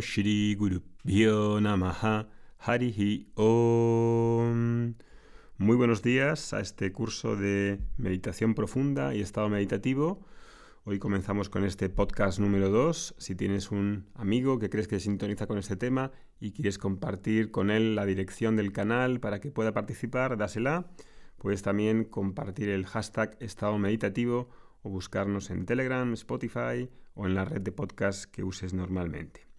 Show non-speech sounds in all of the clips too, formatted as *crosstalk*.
Om Shri Guru Namaha Harihi Om. Muy buenos días a este curso de meditación profunda y estado meditativo. Hoy comenzamos con este podcast número 2. Si tienes un amigo que crees que sintoniza con este tema y quieres compartir con él la dirección del canal para que pueda participar, dásela. Puedes también compartir el hashtag estado meditativo o buscarnos en Telegram, Spotify o en la red de podcast que uses normalmente.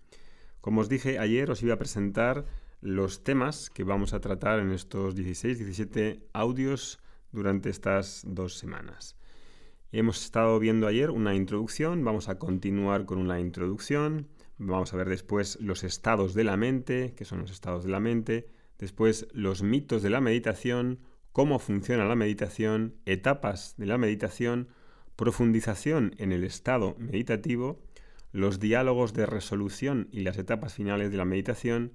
Como os dije ayer, os iba a presentar los temas que vamos a tratar en estos 16-17 audios durante estas dos semanas. Hemos estado viendo ayer una introducción, vamos a continuar con una introducción, vamos a ver después los estados de la mente, que son los estados de la mente, después los mitos de la meditación, cómo funciona la meditación, etapas de la meditación, profundización en el estado meditativo, los diálogos de resolución y las etapas finales de la meditación,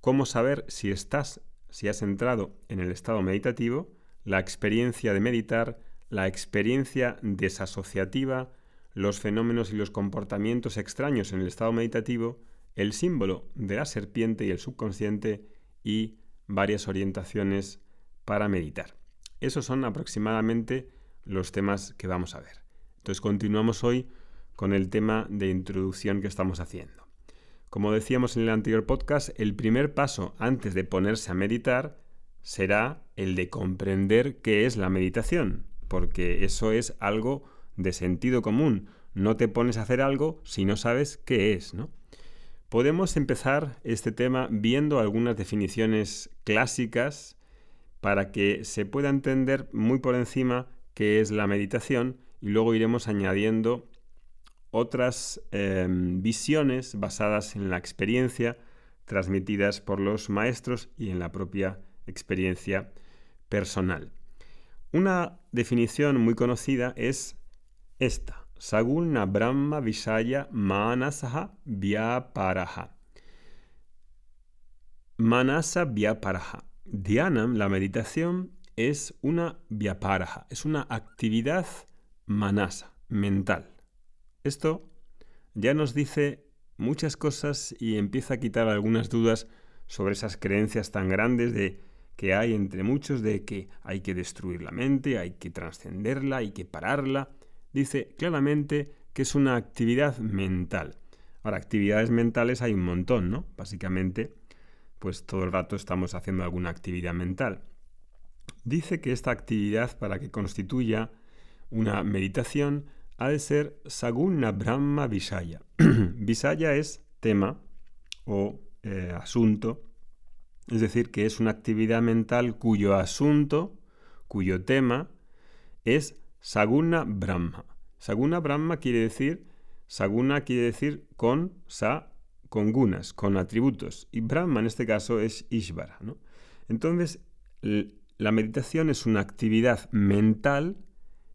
cómo saber si estás, si has entrado en el estado meditativo, la experiencia de meditar, la experiencia desasociativa, los fenómenos y los comportamientos extraños en el estado meditativo, el símbolo de la serpiente y el subconsciente y varias orientaciones para meditar. Esos son aproximadamente los temas que vamos a ver. Entonces continuamos hoy con el tema de introducción que estamos haciendo. Como decíamos en el anterior podcast, el primer paso antes de ponerse a meditar será el de comprender qué es la meditación, porque eso es algo de sentido común. No te pones a hacer algo si no sabes qué es, ¿no? Podemos empezar este tema viendo algunas definiciones clásicas para que se pueda entender muy por encima qué es la meditación y luego iremos añadiendo otras em, visiones basadas en la experiencia transmitidas por los maestros y en la propia experiencia personal. Una definición muy conocida es esta, Saguna Brahma Vishaya Manasaha Vyaparaha. Manasa Vyaparaha. Dhyanam, la meditación, es una Vyaparaha, es una actividad manasa, mental. Esto ya nos dice muchas cosas y empieza a quitar algunas dudas sobre esas creencias tan grandes de que hay entre muchos de que hay que destruir la mente, hay que trascenderla, hay que pararla. Dice claramente que es una actividad mental. Ahora, actividades mentales hay un montón, ¿no? Básicamente, pues todo el rato estamos haciendo alguna actividad mental. Dice que esta actividad, para que constituya una meditación, ha de ser Saguna Brahma Visaya. *clears throat* Visaya es tema o eh, asunto, es decir, que es una actividad mental cuyo asunto, cuyo tema, es Saguna Brahma. Saguna Brahma quiere decir, Saguna quiere decir con sa, con gunas, con atributos. Y Brahma en este caso es Ishvara. Entonces, la meditación es una actividad mental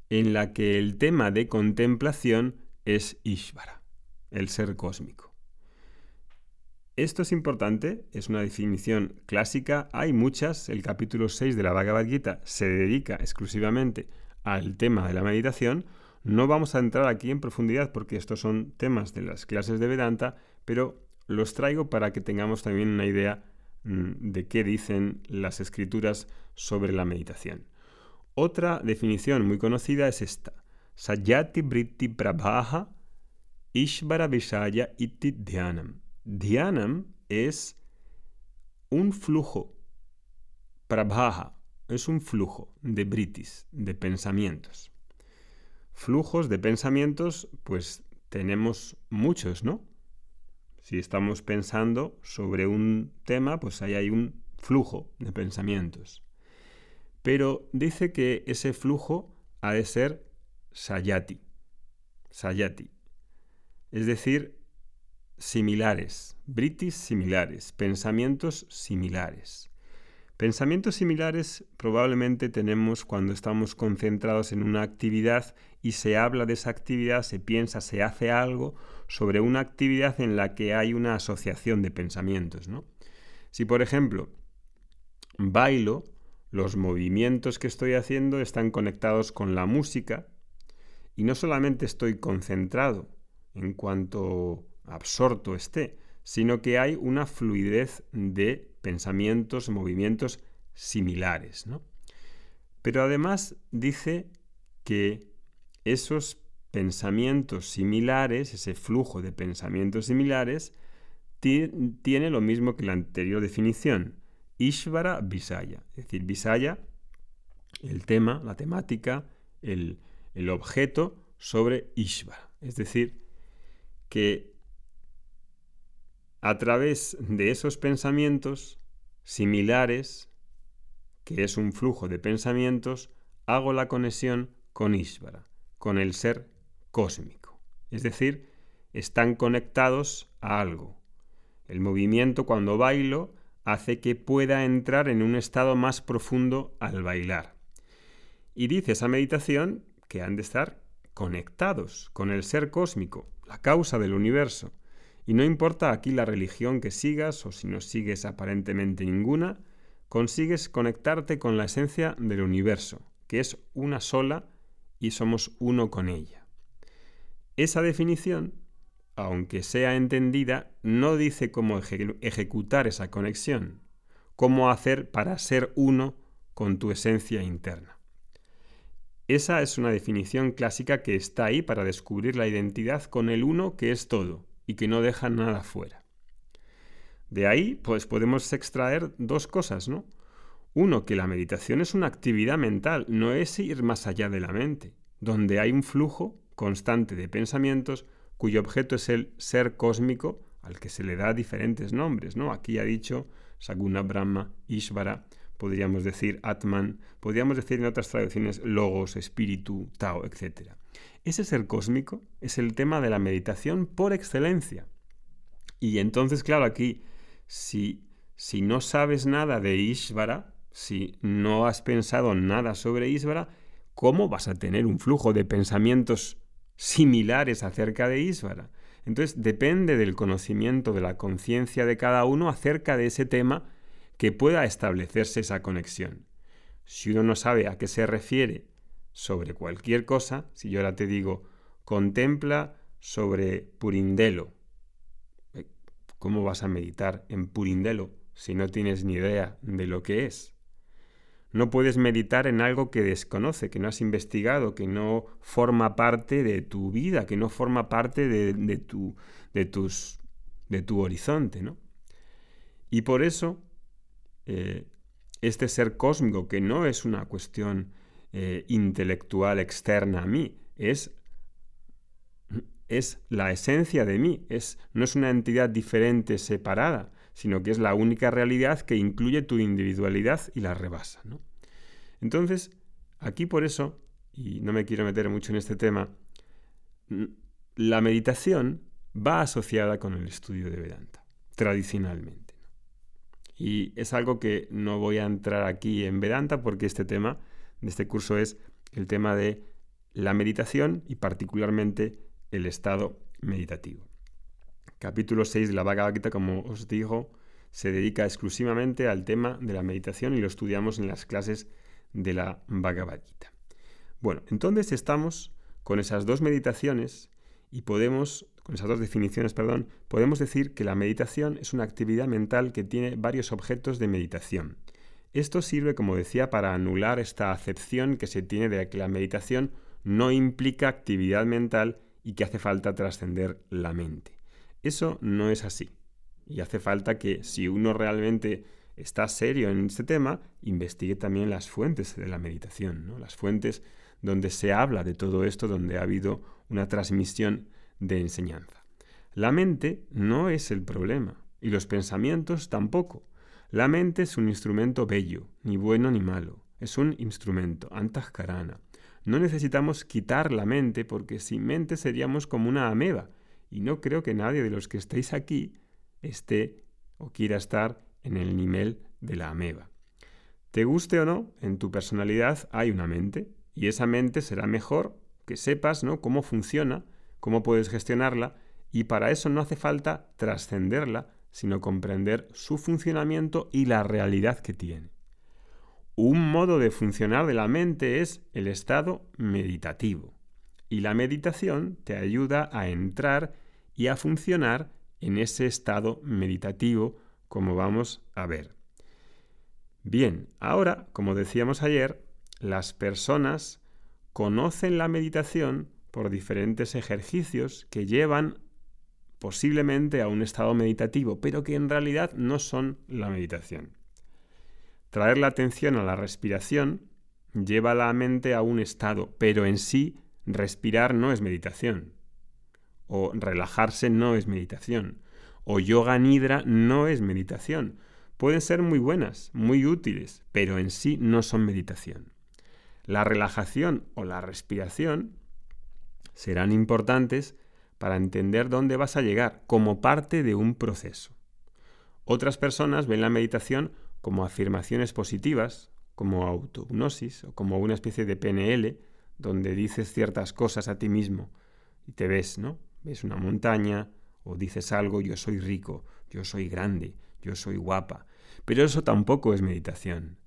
en la que el tema de contemplación es Ishvara, el ser cósmico. Esto es importante, es una definición clásica, hay muchas, el capítulo 6 de la Bhagavad Gita se dedica exclusivamente al tema de la meditación, no vamos a entrar aquí en profundidad porque estos son temas de las clases de Vedanta, pero los traigo para que tengamos también una idea mm, de qué dicen las escrituras sobre la meditación. Otra definición muy conocida es esta. Sayati Britti Prabhaha Ishvara Vishaya Iti Dhyanam. Dhyanam es un flujo. Prabhaha es un flujo de britis, de pensamientos. Flujos de pensamientos, pues tenemos muchos, ¿no? Si estamos pensando sobre un tema, pues ahí hay un flujo de pensamientos pero dice que ese flujo ha de ser sayati. Sayati. Es decir, similares, britis similares, pensamientos similares. Pensamientos similares probablemente tenemos cuando estamos concentrados en una actividad y se habla de esa actividad, se piensa, se hace algo sobre una actividad en la que hay una asociación de pensamientos. ¿no? Si, por ejemplo, bailo, los movimientos que estoy haciendo están conectados con la música y no solamente estoy concentrado en cuanto absorto esté, sino que hay una fluidez de pensamientos, movimientos similares. ¿no? Pero además dice que esos pensamientos similares, ese flujo de pensamientos similares, tiene lo mismo que la anterior definición, Ishvara Visaya. Es decir, Visaya, el tema, la temática, el, el objeto sobre Ishvara. Es decir, que a través de esos pensamientos similares, que es un flujo de pensamientos, hago la conexión con Ishvara, con el ser cósmico. Es decir, están conectados a algo. El movimiento cuando bailo hace que pueda entrar en un estado más profundo al bailar. Y dice esa meditación que han de estar conectados con el ser cósmico, la causa del universo. Y no importa aquí la religión que sigas o si no sigues aparentemente ninguna, consigues conectarte con la esencia del universo, que es una sola y somos uno con ella. Esa definición, aunque sea entendida, no dice cómo ejecutar esa conexión, cómo hacer para ser uno con tu esencia interna. Esa es una definición clásica que está ahí para descubrir la identidad con el uno que es todo, y que no dejan nada fuera. De ahí, pues podemos extraer dos cosas, ¿no? Uno, que la meditación es una actividad mental, no es ir más allá de la mente, donde hay un flujo constante de pensamientos cuyo objeto es el ser cósmico al que se le da diferentes nombres, ¿no? Aquí ha dicho Saguna Brahma, Ishvara, podríamos decir Atman, podríamos decir en otras traducciones Logos, Espíritu, Tao, etc. Ese ser cósmico es el tema de la meditación por excelencia. Y entonces, claro, aquí, si, si no sabes nada de Ishvara, si no has pensado nada sobre Ishvara, ¿cómo vas a tener un flujo de pensamientos similares acerca de Ishvara? Entonces depende del conocimiento de la conciencia de cada uno acerca de ese tema que pueda establecerse esa conexión. Si uno no sabe a qué se refiere sobre cualquier cosa, si yo ahora te digo, contempla sobre Purindelo, eh, ¿cómo vas a meditar en Purindelo si no tienes ni idea de lo que es? No puedes meditar en algo que desconoce, que no has investigado, que no forma parte de tu vida, que no forma parte de, tu, de, tus, de tu horizonte, ¿no? Y por eso, eh, este ser cósmico, que no es una cuestión eh, intelectual externa a mí, es, es la esencia de mí, es, no es una entidad diferente, separada, sino que es la única realidad que incluye tu individualidad y la rebasa. Entonces, aquí por eso, y no me quiero meter mucho en este tema, la meditación va asociada con el estudio de Vedanta, tradicionalmente. Y es algo que no voy a entrar aquí en Vedanta porque este tema de este curso es el tema de la meditación y particularmente el estado meditativo. Capítulo 6 de la Bhagavad Gita, como os digo, se dedica exclusivamente al tema de la meditación y lo estudiamos en las clases de la Bhagavad Gita. Bueno, entonces estamos con esas dos meditaciones y podemos, con esas dos definiciones, perdón, podemos decir que la meditación es una actividad mental que tiene varios objetos de meditación. Esto sirve, como decía, para anular esta acepción que se tiene de que la meditación no implica actividad mental y que hace falta trascender la mente. Eso no es así. Y hace falta que si uno realmente está serio en este tema, investigue también las fuentes de la meditación, ¿no? las fuentes donde se habla de todo esto, donde ha habido una transmisión de enseñanza. La mente no es el problema y los pensamientos tampoco. La mente es un instrumento bello, ni bueno ni malo. Es un instrumento, antahkarana. No necesitamos quitar la mente porque sin mente seríamos como una ameba y no creo que nadie de los que estéis aquí esté o quiera estar en el nivel de la ameba. Te guste o no, en tu personalidad hay una mente y esa mente será mejor que sepas ¿no? cómo funciona, cómo puedes gestionarla y para eso no hace falta trascenderla, sino comprender su funcionamiento y la realidad que tiene. Un modo de funcionar de la mente es el estado meditativo y la meditación te ayuda a entrar y a funcionar en ese estado meditativo como vamos a ver. Bien, ahora, como decíamos ayer, las personas conocen la meditación por diferentes ejercicios que llevan posiblemente a un estado meditativo, pero que en realidad no son la meditación. Traer la atención a la respiración lleva la mente a un estado, pero en sí respirar no es meditación. O relajarse no es meditación. O yoga nidra no es meditación pueden ser muy buenas, muy útiles, pero en sí no son meditación. La relajación o la respiración serán importantes para entender dónde vas a llegar como parte de un proceso. Otras personas ven la meditación como afirmaciones positivas, como autognosis o como una especie de PNL, donde dices ciertas cosas a ti mismo y te ves, ¿no? Ves una montaña o dices algo, yo soy rico, yo soy grande, yo soy guapa. Pero eso tampoco es meditación.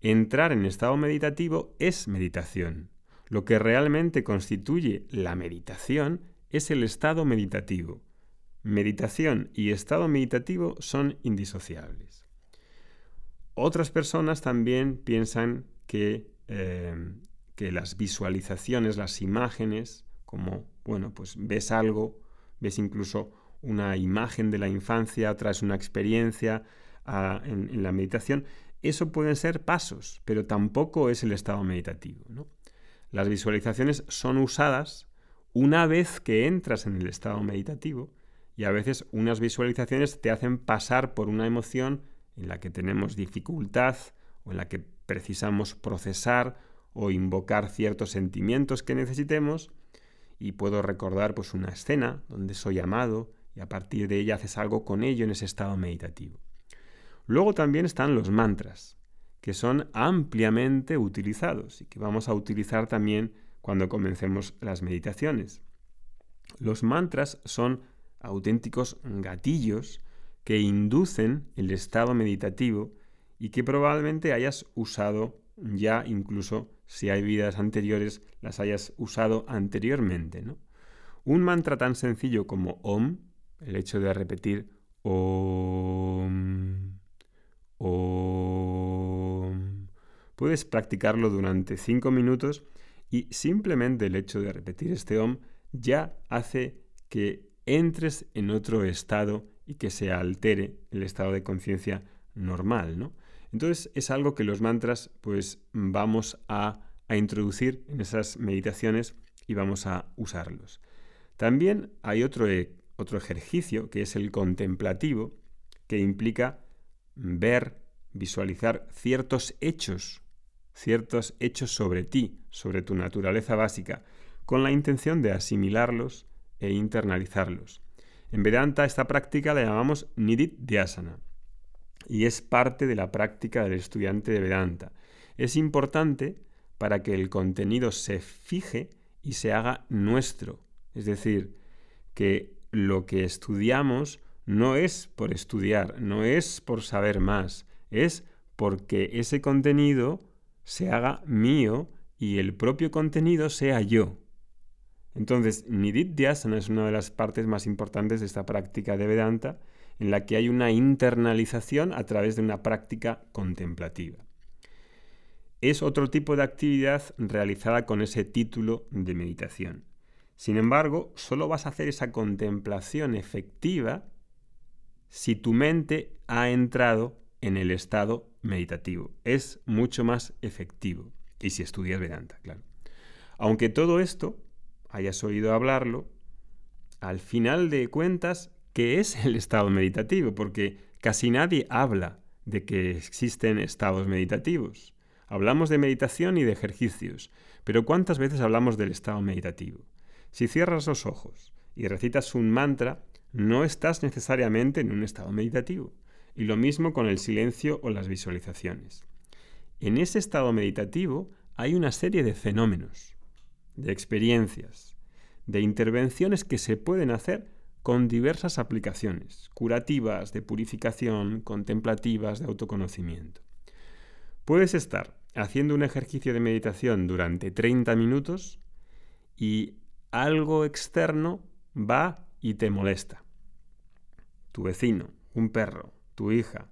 Entrar en estado meditativo es meditación. Lo que realmente constituye la meditación es el estado meditativo. Meditación y estado meditativo son indisociables. Otras personas también piensan que, eh, que las visualizaciones, las imágenes, como, bueno, pues ves algo, ves incluso una imagen de la infancia tras una experiencia en, la meditación, eso pueden ser pasos, pero tampoco es el estado meditativo. Las visualizaciones son usadas una vez que entras en el estado meditativo y a veces unas visualizaciones te hacen pasar por una emoción en la que tenemos dificultad o en la que precisamos procesar o invocar ciertos sentimientos que necesitemos y puedo recordar pues una escena donde soy amado y a partir de ella haces algo con ello en ese estado meditativo. Luego también están los mantras, que son ampliamente utilizados y que vamos a utilizar también cuando comencemos las meditaciones. Los mantras son auténticos gatillos que inducen el estado meditativo y que probablemente hayas usado ya incluso si hay vidas anteriores las hayas usado anteriormente. ¿no? Un mantra tan sencillo como OM el hecho de repetir Om, Om. Puedes practicarlo durante 5 minutos y simplemente el hecho de repetir este Om ya hace que entres en otro estado y que se altere el estado de conciencia normal, ¿no? Entonces es algo que los mantras pues vamos a, introducir en esas meditaciones y vamos a usarlos. También hay otro e, otro ejercicio que es el contemplativo, que implica ver, visualizar ciertos hechos, ciertos hechos sobre ti, sobre tu naturaleza básica, con la intención de asimilarlos e internalizarlos. En Vedanta esta práctica la llamamos Nidit Dhyasana y es parte de la práctica del estudiante de Vedanta. Es importante para que el contenido se fije y se haga nuestro, es decir, que lo que estudiamos no es por estudiar, no es por saber más, es porque ese contenido se haga mío y el propio contenido sea yo. Entonces, Nidit Dhyasana es una de las partes más importantes de esta práctica de Vedanta, en la que hay una internalización a través de una práctica contemplativa. Es otro tipo de actividad realizada con ese título de meditación. Sin embargo, solo vas a hacer esa contemplación efectiva si tu mente ha entrado en el estado meditativo. Es mucho más efectivo. Y si estudias Vedanta, claro. Aunque todo esto hayas oído hablarlo, al final de cuentas, ¿qué es el estado meditativo? Porque casi nadie habla de que existen estados meditativos. Hablamos de meditación y de ejercicios, pero ¿cuántas veces hablamos del estado meditativo? Si cierras los ojos y recitas un mantra, no estás necesariamente en un estado meditativo. Y lo mismo con el silencio o las visualizaciones. En ese estado meditativo hay una serie de fenómenos, de experiencias, de intervenciones que se pueden hacer con diversas aplicaciones, curativas, de purificación, contemplativas, de autoconocimiento. Puedes estar haciendo un ejercicio de meditación durante 30 minutos y algo externo va y te molesta. Tu vecino, un perro, tu hija.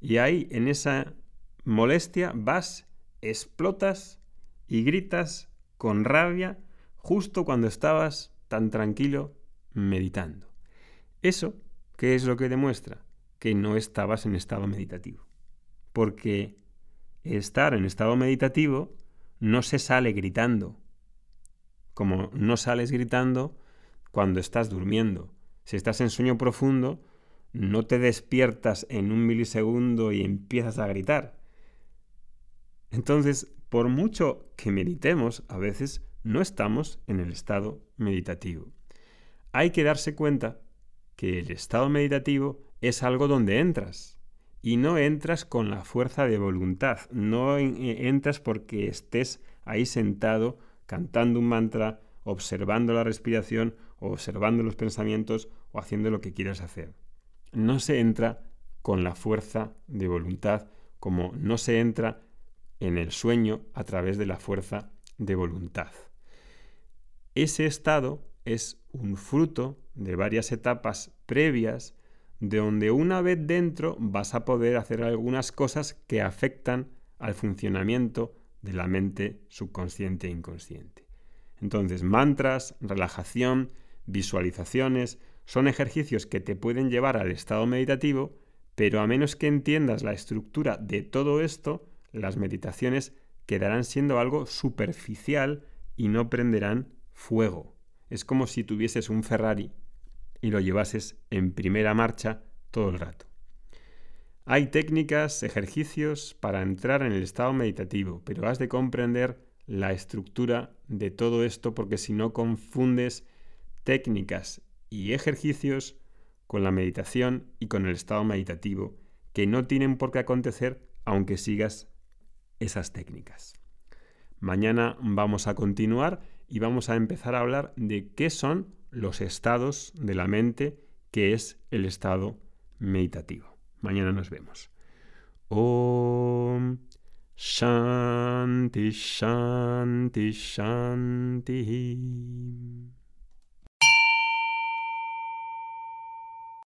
Y ahí, en esa molestia, vas, explotas y gritas con rabia justo cuando estabas tan tranquilo meditando. Eso, ¿qué es lo que demuestra? Que no estabas en estado meditativo. Porque estar en estado meditativo no se sale gritando, como no sales gritando cuando estás durmiendo. Si estás en sueño profundo, no te despiertas en un milisegundo y empiezas a gritar. Entonces, por mucho que meditemos, a veces no estamos en el estado meditativo. Hay que darse cuenta que el estado meditativo es algo donde entras y no entras con la fuerza de voluntad, no eh, entras porque estés ahí sentado cantando un mantra, observando la respiración, observando los pensamientos o haciendo lo que quieras hacer. No se entra con la fuerza de voluntad como no se entra en el sueño a través de la fuerza de voluntad. Ese estado es un fruto de varias etapas previas de donde una vez dentro vas a poder hacer algunas cosas que afectan al funcionamiento de la mente subconsciente e inconsciente. Entonces, mantras, relajación, visualizaciones, son ejercicios que te pueden llevar al estado meditativo, pero a menos que entiendas la estructura de todo esto, las meditaciones quedarán siendo algo superficial y no prenderán fuego. Es como si tuvieses un Ferrari y lo llevases en primera marcha todo el rato. Hay técnicas, ejercicios para entrar en el estado meditativo, pero has de comprender la estructura de todo esto porque si no confundes técnicas y ejercicios con la meditación y con el estado meditativo, que no tienen por qué acontecer aunque sigas esas técnicas. Mañana vamos a continuar y vamos a empezar a hablar de qué son los estados de la mente, que es el estado meditativo. Mañana nos vemos. Om Shanti Shanti Shanti